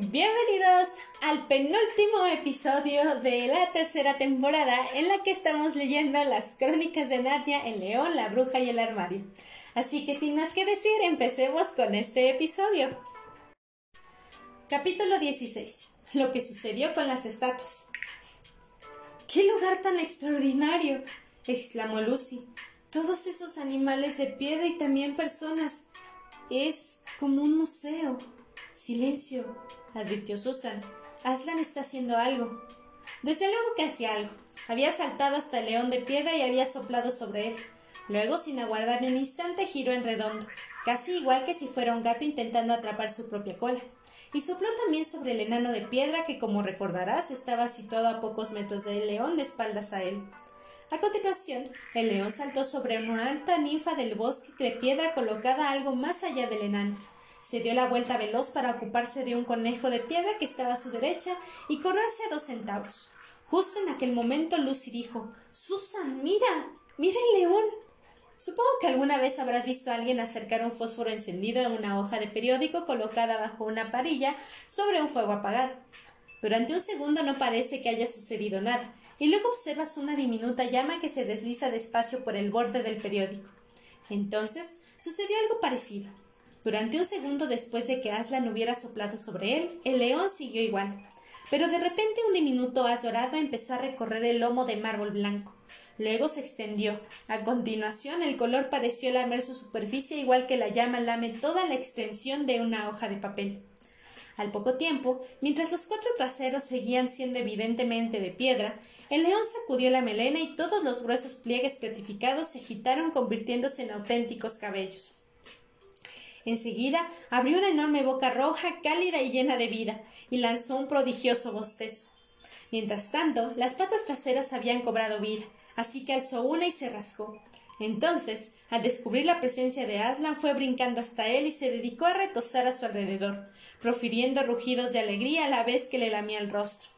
Bienvenidos al penúltimo episodio de la tercera temporada en la que estamos leyendo las crónicas de Narnia, el león, la bruja y el armario. Así que sin más que decir, empecemos con este episodio. Capítulo 16. Lo que sucedió con las estatuas. ¡Qué lugar tan extraordinario! exclamó Lucy. Todos esos animales de piedra y también personas. Es como un museo. Silencio, advirtió Susan. Aslan está haciendo algo. Desde luego que hacía algo. Había saltado hasta el león de piedra y había soplado sobre él. Luego, sin aguardar un instante, giró en redondo, casi igual que si fuera un gato intentando atrapar su propia cola. Y sopló también sobre el enano de piedra que, como recordarás, estaba situado a pocos metros del león de espaldas a él. A continuación, el león saltó sobre una alta ninfa del bosque de piedra colocada algo más allá del enano. Se dio la vuelta veloz para ocuparse de un conejo de piedra que estaba a su derecha y corrió hacia dos centavos. Justo en aquel momento Lucy dijo Susan, mira, mira el león. Supongo que alguna vez habrás visto a alguien acercar un fósforo encendido en una hoja de periódico colocada bajo una parilla sobre un fuego apagado. Durante un segundo no parece que haya sucedido nada, y luego observas una diminuta llama que se desliza despacio por el borde del periódico. Entonces sucedió algo parecido. Durante un segundo después de que Aslan hubiera soplado sobre él, el león siguió igual. Pero de repente un diminuto haz dorado empezó a recorrer el lomo de mármol blanco. Luego se extendió. A continuación el color pareció lamer su superficie igual que la llama lame toda la extensión de una hoja de papel. Al poco tiempo, mientras los cuatro traseros seguían siendo evidentemente de piedra, el león sacudió la melena y todos los gruesos pliegues petrificados se agitaron convirtiéndose en auténticos cabellos. Enseguida abrió una enorme boca roja, cálida y llena de vida, y lanzó un prodigioso bostezo. Mientras tanto, las patas traseras habían cobrado vida, así que alzó una y se rascó. Entonces, al descubrir la presencia de Aslan, fue brincando hasta él y se dedicó a retosar a su alrededor, profiriendo rugidos de alegría a la vez que le lamía el rostro.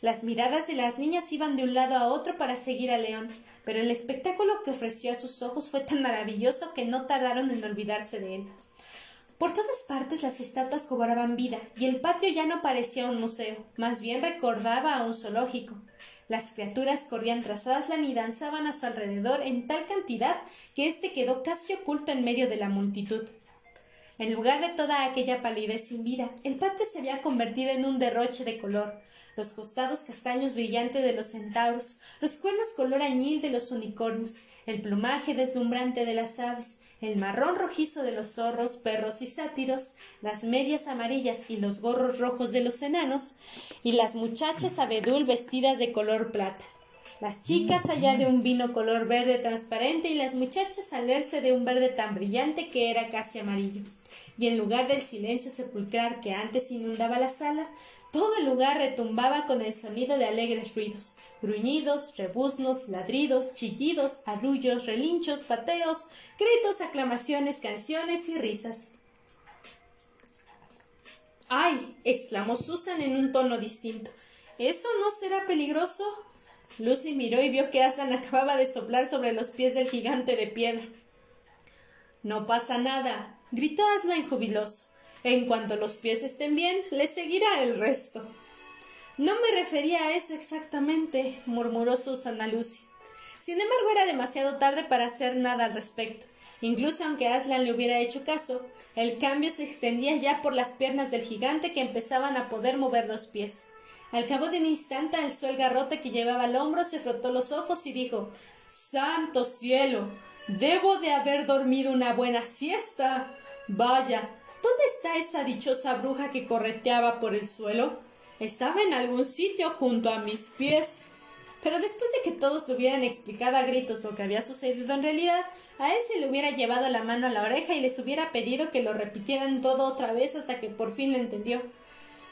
Las miradas de las niñas iban de un lado a otro para seguir al león, pero el espectáculo que ofreció a sus ojos fue tan maravilloso que no tardaron en olvidarse de él. Por todas partes las estatuas cobraban vida, y el patio ya no parecía un museo, más bien recordaba a un zoológico. Las criaturas corrían tras Aslan y danzaban a su alrededor en tal cantidad que éste quedó casi oculto en medio de la multitud. En lugar de toda aquella palidez sin vida, el patio se había convertido en un derroche de color, los costados castaños brillantes de los centauros, los cuernos color añil de los unicornios, el plumaje deslumbrante de las aves, el marrón rojizo de los zorros, perros y sátiros, las medias amarillas y los gorros rojos de los enanos, y las muchachas abedul vestidas de color plata. Las chicas allá de un vino color verde transparente y las muchachas al de un verde tan brillante que era casi amarillo. Y en lugar del silencio sepulcral que antes inundaba la sala, todo el lugar retumbaba con el sonido de alegres ruidos, gruñidos, rebuznos, ladridos, chillidos, arrullos, relinchos, pateos, gritos, aclamaciones, canciones y risas. ¡Ay! exclamó Susan en un tono distinto. ¿Eso no será peligroso? Lucy miró y vio que Aslan acababa de soplar sobre los pies del gigante de piedra. No pasa nada, gritó Aslan jubiloso. En cuanto los pies estén bien, le seguirá el resto. No me refería a eso exactamente, murmuró Susana Lucy. Sin embargo, era demasiado tarde para hacer nada al respecto. Incluso aunque Aslan le hubiera hecho caso, el cambio se extendía ya por las piernas del gigante que empezaban a poder mover los pies. Al cabo de un instante alzó el garrote que llevaba al hombro, se frotó los ojos y dijo Santo cielo. Debo de haber dormido una buena siesta. Vaya, ¿Dónde está esa dichosa bruja que correteaba por el suelo? Estaba en algún sitio junto a mis pies. Pero después de que todos le hubieran explicado a gritos lo que había sucedido en realidad, a él se le hubiera llevado la mano a la oreja y les hubiera pedido que lo repitieran todo otra vez hasta que por fin lo entendió.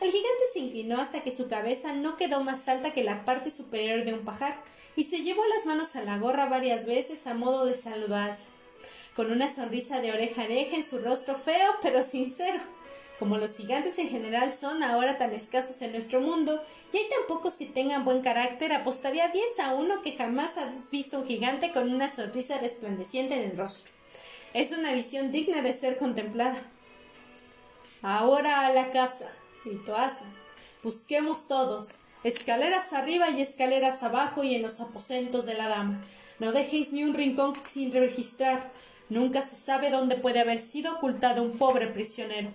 El gigante se inclinó hasta que su cabeza no quedó más alta que la parte superior de un pajar, y se llevó las manos a la gorra varias veces a modo de saludar con una sonrisa de oreja a oreja en su rostro feo pero sincero. Como los gigantes en general son ahora tan escasos en nuestro mundo, y hay tan pocos que tengan buen carácter, apostaría 10 a uno que jamás has visto un gigante con una sonrisa resplandeciente en el rostro. Es una visión digna de ser contemplada. Ahora a la casa, gritó Aslan. Busquemos todos. Escaleras arriba y escaleras abajo y en los aposentos de la dama. No dejéis ni un rincón sin registrar. Nunca se sabe dónde puede haber sido ocultado un pobre prisionero.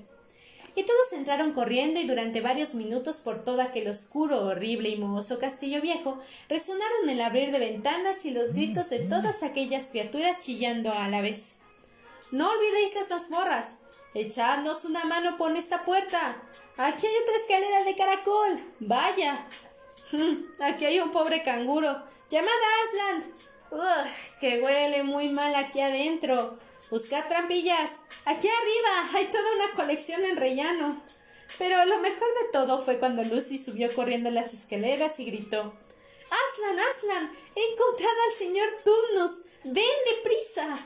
Y todos entraron corriendo y durante varios minutos por todo aquel oscuro, horrible y mohoso castillo viejo resonaron el abrir de ventanas y los gritos de todas aquellas criaturas chillando a la vez. No olvidéis las mazmorras. Echadnos una mano por esta puerta. Aquí hay otra escalera de caracol. Vaya. Aquí hay un pobre canguro. Llamad a Aslan. Que huele muy mal aquí adentro. Buscad trampillas. Aquí arriba hay toda una colección en rellano. Pero lo mejor de todo fue cuando Lucy subió corriendo las escaleras y gritó Aslan, Aslan, he encontrado al señor Tumnus. Ven deprisa.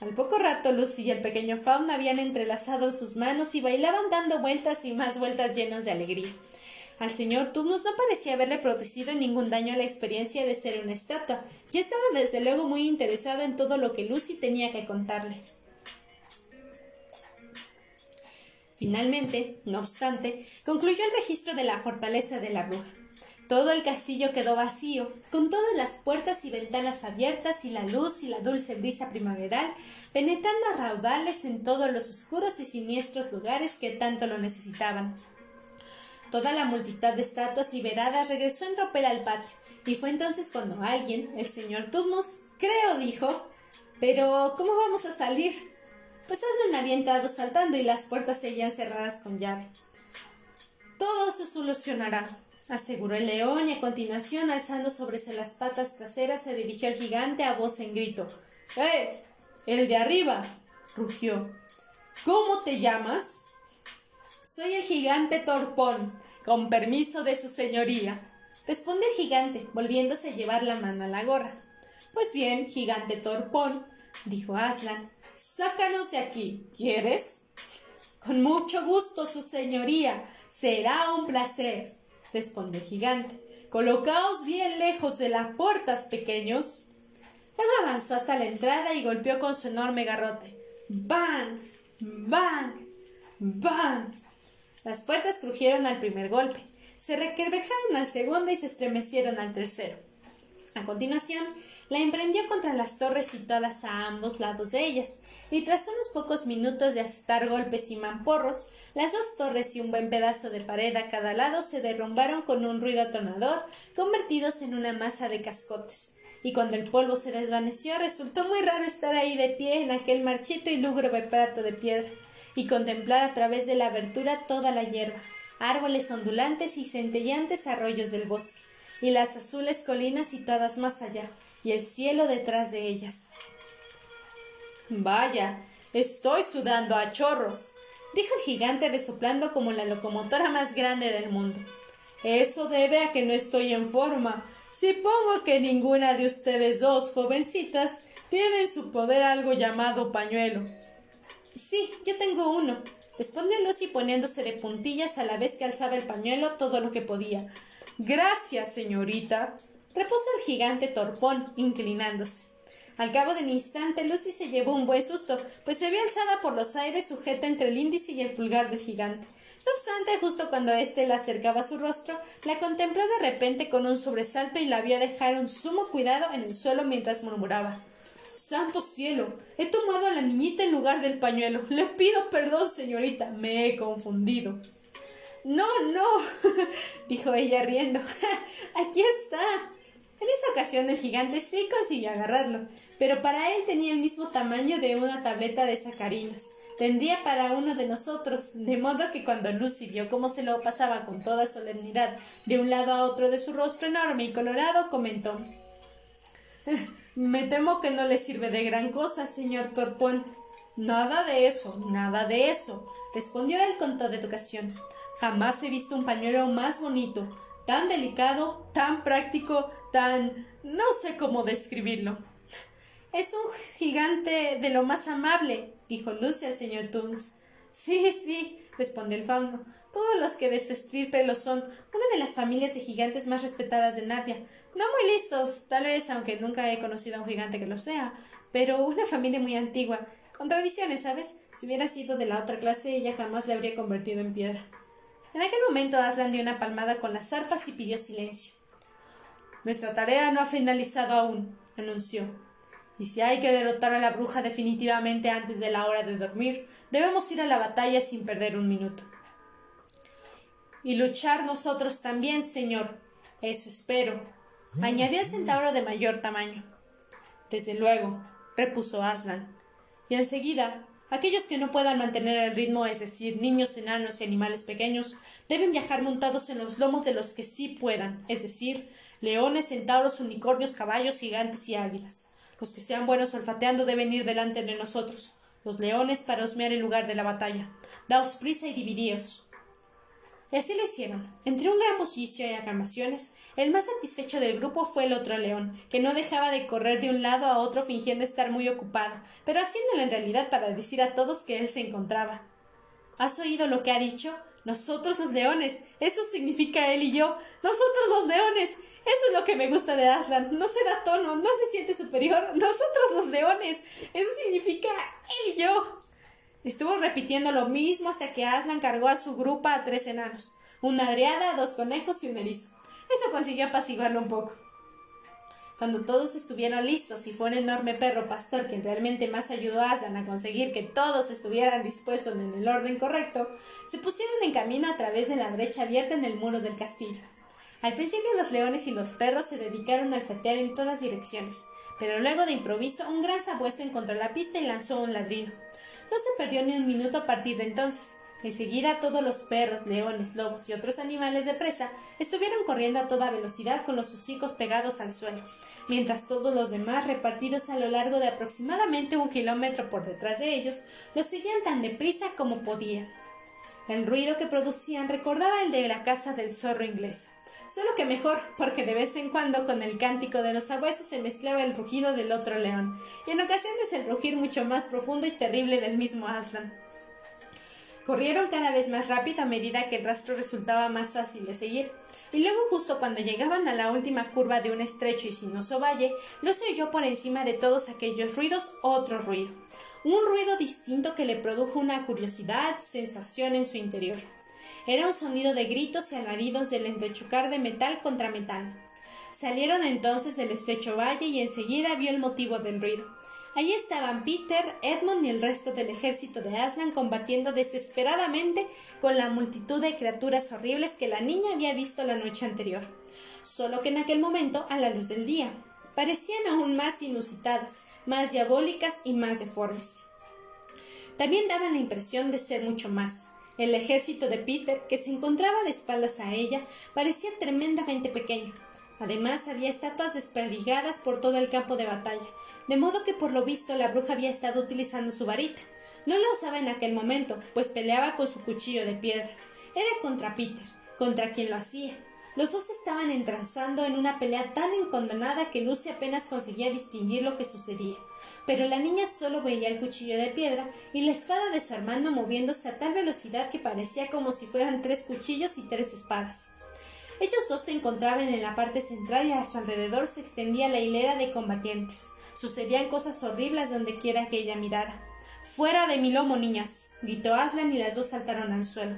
Al poco rato Lucy y el pequeño Faun habían entrelazado sus manos y bailaban dando vueltas y más vueltas llenas de alegría. Al señor Turnus no parecía haberle producido ningún daño a la experiencia de ser una estatua, y estaba desde luego muy interesado en todo lo que Lucy tenía que contarle. Finalmente, no obstante, concluyó el registro de la fortaleza de la bruja. Todo el castillo quedó vacío, con todas las puertas y ventanas abiertas y la luz y la dulce brisa primaveral penetrando a raudales en todos los oscuros y siniestros lugares que tanto lo necesitaban. Toda la multitud de estatuas liberadas regresó en tropel al patio, y fue entonces cuando alguien, el señor Tumnus, creo, dijo Pero, ¿cómo vamos a salir? Pues Aslan había entrado saltando y las puertas seguían cerradas con llave. Todo se solucionará, aseguró el león y a continuación, alzando sobre las patas traseras, se dirigió al gigante a voz en grito. ¡Eh! ¡El de arriba! rugió. ¿Cómo te llamas? Soy el gigante Torpón, con permiso de su señoría. Respondió el gigante, volviéndose a llevar la mano a la gorra. Pues bien, gigante Torpón, dijo Aslan, sácanos de aquí. ¿Quieres? Con mucho gusto, su señoría. Será un placer respondió el gigante. Colocaos bien lejos de las puertas, pequeños. Luego avanzó hasta la entrada y golpeó con su enorme garrote. ¡Bang! ¡Bang! ¡Bang! Las puertas crujieron al primer golpe, se requebrajaron al segundo y se estremecieron al tercero. A continuación, la emprendió contra las torres situadas a ambos lados de ellas, y tras unos pocos minutos de asestar golpes y mamporros, las dos torres y un buen pedazo de pared a cada lado se derrumbaron con un ruido atonador, convertidos en una masa de cascotes. Y cuando el polvo se desvaneció, resultó muy raro estar ahí de pie en aquel marchito y lúgubre prato de piedra, y contemplar a través de la abertura toda la hierba, árboles ondulantes y centelleantes arroyos del bosque y las azules colinas situadas más allá, y el cielo detrás de ellas. Vaya, estoy sudando a chorros, dijo el gigante resoplando como la locomotora más grande del mundo. Eso debe a que no estoy en forma. Supongo que ninguna de ustedes dos jovencitas tiene en su poder algo llamado pañuelo. Sí, yo tengo uno, respondió Lucy poniéndose de puntillas a la vez que alzaba el pañuelo todo lo que podía, Gracias, señorita, repuso el gigante torpón, inclinándose. Al cabo de un instante, Lucy se llevó un buen susto, pues se vio alzada por los aires sujeta entre el índice y el pulgar del gigante. No obstante, justo cuando éste la acercaba a su rostro, la contempló de repente con un sobresalto y la vio dejar un sumo cuidado en el suelo mientras murmuraba Santo cielo. He tomado a la niñita en lugar del pañuelo. Le pido perdón, señorita. Me he confundido. No, no, dijo ella riendo. Aquí está. En esa ocasión el gigante sí consiguió agarrarlo, pero para él tenía el mismo tamaño de una tableta de sacarinas. Tendría para uno de nosotros, de modo que cuando Lucy vio cómo se lo pasaba con toda solemnidad de un lado a otro de su rostro enorme y colorado, comentó Me temo que no le sirve de gran cosa, señor Torpón. Nada de eso, nada de eso, respondió él con toda educación. Jamás he visto un pañuelo más bonito, tan delicado, tan práctico, tan... no sé cómo describirlo. Es un gigante de lo más amable, dijo Lucy al señor Tunes. Sí, sí, respondió el fauno. Todos los que de su estirpe lo son, una de las familias de gigantes más respetadas de Narnia. No muy listos, tal vez, aunque nunca he conocido a un gigante que lo sea, pero una familia muy antigua, con tradiciones, ¿sabes? Si hubiera sido de la otra clase, ella jamás le habría convertido en piedra. En aquel momento Aslan dio una palmada con las arpas y pidió silencio. Nuestra tarea no ha finalizado aún, anunció. Y si hay que derrotar a la bruja definitivamente antes de la hora de dormir, debemos ir a la batalla sin perder un minuto. Y luchar nosotros también, señor. Eso espero, añadió el centauro de mayor tamaño. Desde luego, repuso Aslan. Y enseguida, aquellos que no puedan mantener el ritmo, es decir, niños, enanos y animales pequeños, deben viajar montados en los lomos de los que sí puedan, es decir, leones, centauros, unicornios, caballos, gigantes y águilas. Los que sean buenos olfateando deben ir delante de nosotros, los leones para osmear el lugar de la batalla. Daos prisa y dividíos. Y así lo hicieron. Entre un gran bullicio y aclamaciones, el más satisfecho del grupo fue el otro león, que no dejaba de correr de un lado a otro fingiendo estar muy ocupado, pero haciéndolo en realidad para decir a todos que él se encontraba. ¿Has oído lo que ha dicho? Nosotros los leones. Eso significa él y yo. Nosotros los leones. Eso es lo que me gusta de Aslan. No se da tono, no se siente superior. Nosotros los leones. Eso significa él y yo. Estuvo repitiendo lo mismo hasta que Aslan cargó a su grupa a tres enanos, una adriada, dos conejos y un erizo. Eso consiguió apaciguarlo un poco. Cuando todos estuvieron listos y fue un enorme perro pastor quien realmente más ayudó a Aslan a conseguir que todos estuvieran dispuestos en el orden correcto, se pusieron en camino a través de la brecha abierta en el muro del castillo. Al principio los leones y los perros se dedicaron a alfetear en todas direcciones, pero luego de improviso un gran sabueso encontró la pista y lanzó un ladrido. No se perdió ni un minuto a partir de entonces. Enseguida todos los perros, leones, lobos y otros animales de presa estuvieron corriendo a toda velocidad con los hocicos pegados al suelo, mientras todos los demás, repartidos a lo largo de aproximadamente un kilómetro por detrás de ellos, los seguían tan deprisa como podían. El ruido que producían recordaba el de la casa del zorro inglesa, solo que mejor, porque de vez en cuando con el cántico de los sabuesos se mezclaba el rugido del otro león, y en ocasiones el rugir mucho más profundo y terrible del mismo Aslan. Corrieron cada vez más rápido a medida que el rastro resultaba más fácil de seguir, y luego justo cuando llegaban a la última curva de un estrecho y sinuoso valle, se oyó por encima de todos aquellos ruidos otro ruido, un ruido distinto que le produjo una curiosidad, sensación en su interior. Era un sonido de gritos y alaridos del entrechocar de metal contra metal. Salieron entonces del estrecho valle y enseguida vio el motivo del ruido. Allí estaban Peter, Edmund y el resto del ejército de Aslan combatiendo desesperadamente con la multitud de criaturas horribles que la niña había visto la noche anterior, solo que en aquel momento a la luz del día. Parecían aún más inusitadas, más diabólicas y más deformes. También daban la impresión de ser mucho más. El ejército de Peter, que se encontraba de espaldas a ella, parecía tremendamente pequeño. Además, había estatuas desperdigadas por todo el campo de batalla, de modo que por lo visto la bruja había estado utilizando su varita. No la usaba en aquel momento, pues peleaba con su cuchillo de piedra. Era contra Peter, contra quien lo hacía, los dos estaban entranzando en una pelea tan encondenada que Lucy apenas conseguía distinguir lo que sucedía. Pero la niña solo veía el cuchillo de piedra y la espada de su hermano moviéndose a tal velocidad que parecía como si fueran tres cuchillos y tres espadas. Ellos dos se encontraban en la parte central y a su alrededor se extendía la hilera de combatientes. Sucedían cosas horribles donde quiera que ella mirara. Fuera de mi lomo, niñas, gritó Aslan y las dos saltaron al suelo.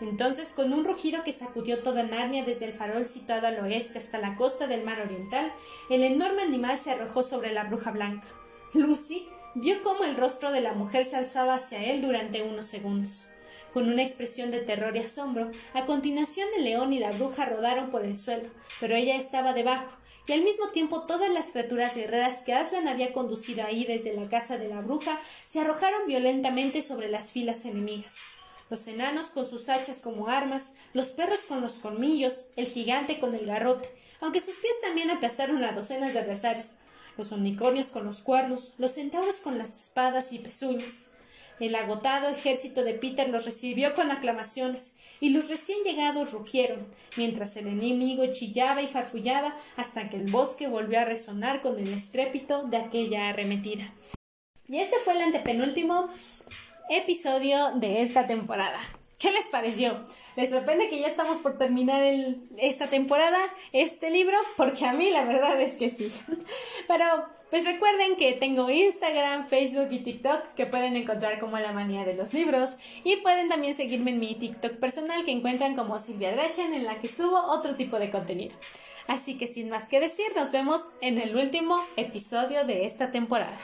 Entonces, con un rugido que sacudió toda Narnia desde el farol situado al oeste hasta la costa del mar oriental, el enorme animal se arrojó sobre la bruja blanca. Lucy vio cómo el rostro de la mujer se alzaba hacia él durante unos segundos. Con una expresión de terror y asombro, a continuación el león y la bruja rodaron por el suelo, pero ella estaba debajo, y al mismo tiempo todas las criaturas guerreras que Aslan había conducido ahí desde la casa de la bruja se arrojaron violentamente sobre las filas enemigas los enanos con sus hachas como armas, los perros con los colmillos, el gigante con el garrote, aunque sus pies también aplastaron a docenas de adversarios, los unicornios con los cuernos, los centauros con las espadas y pezuñas. El agotado ejército de Peter los recibió con aclamaciones, y los recién llegados rugieron, mientras el enemigo chillaba y farfullaba hasta que el bosque volvió a resonar con el estrépito de aquella arremetida. Y este fue el antepenúltimo episodio de esta temporada. ¿Qué les pareció? ¿Les sorprende que ya estamos por terminar esta temporada, este libro? Porque a mí la verdad es que sí. Pero pues recuerden que tengo Instagram, Facebook y TikTok que pueden encontrar como la manía de los libros y pueden también seguirme en mi TikTok personal que encuentran como Silvia Drachen en la que subo otro tipo de contenido. Así que sin más que decir, nos vemos en el último episodio de esta temporada.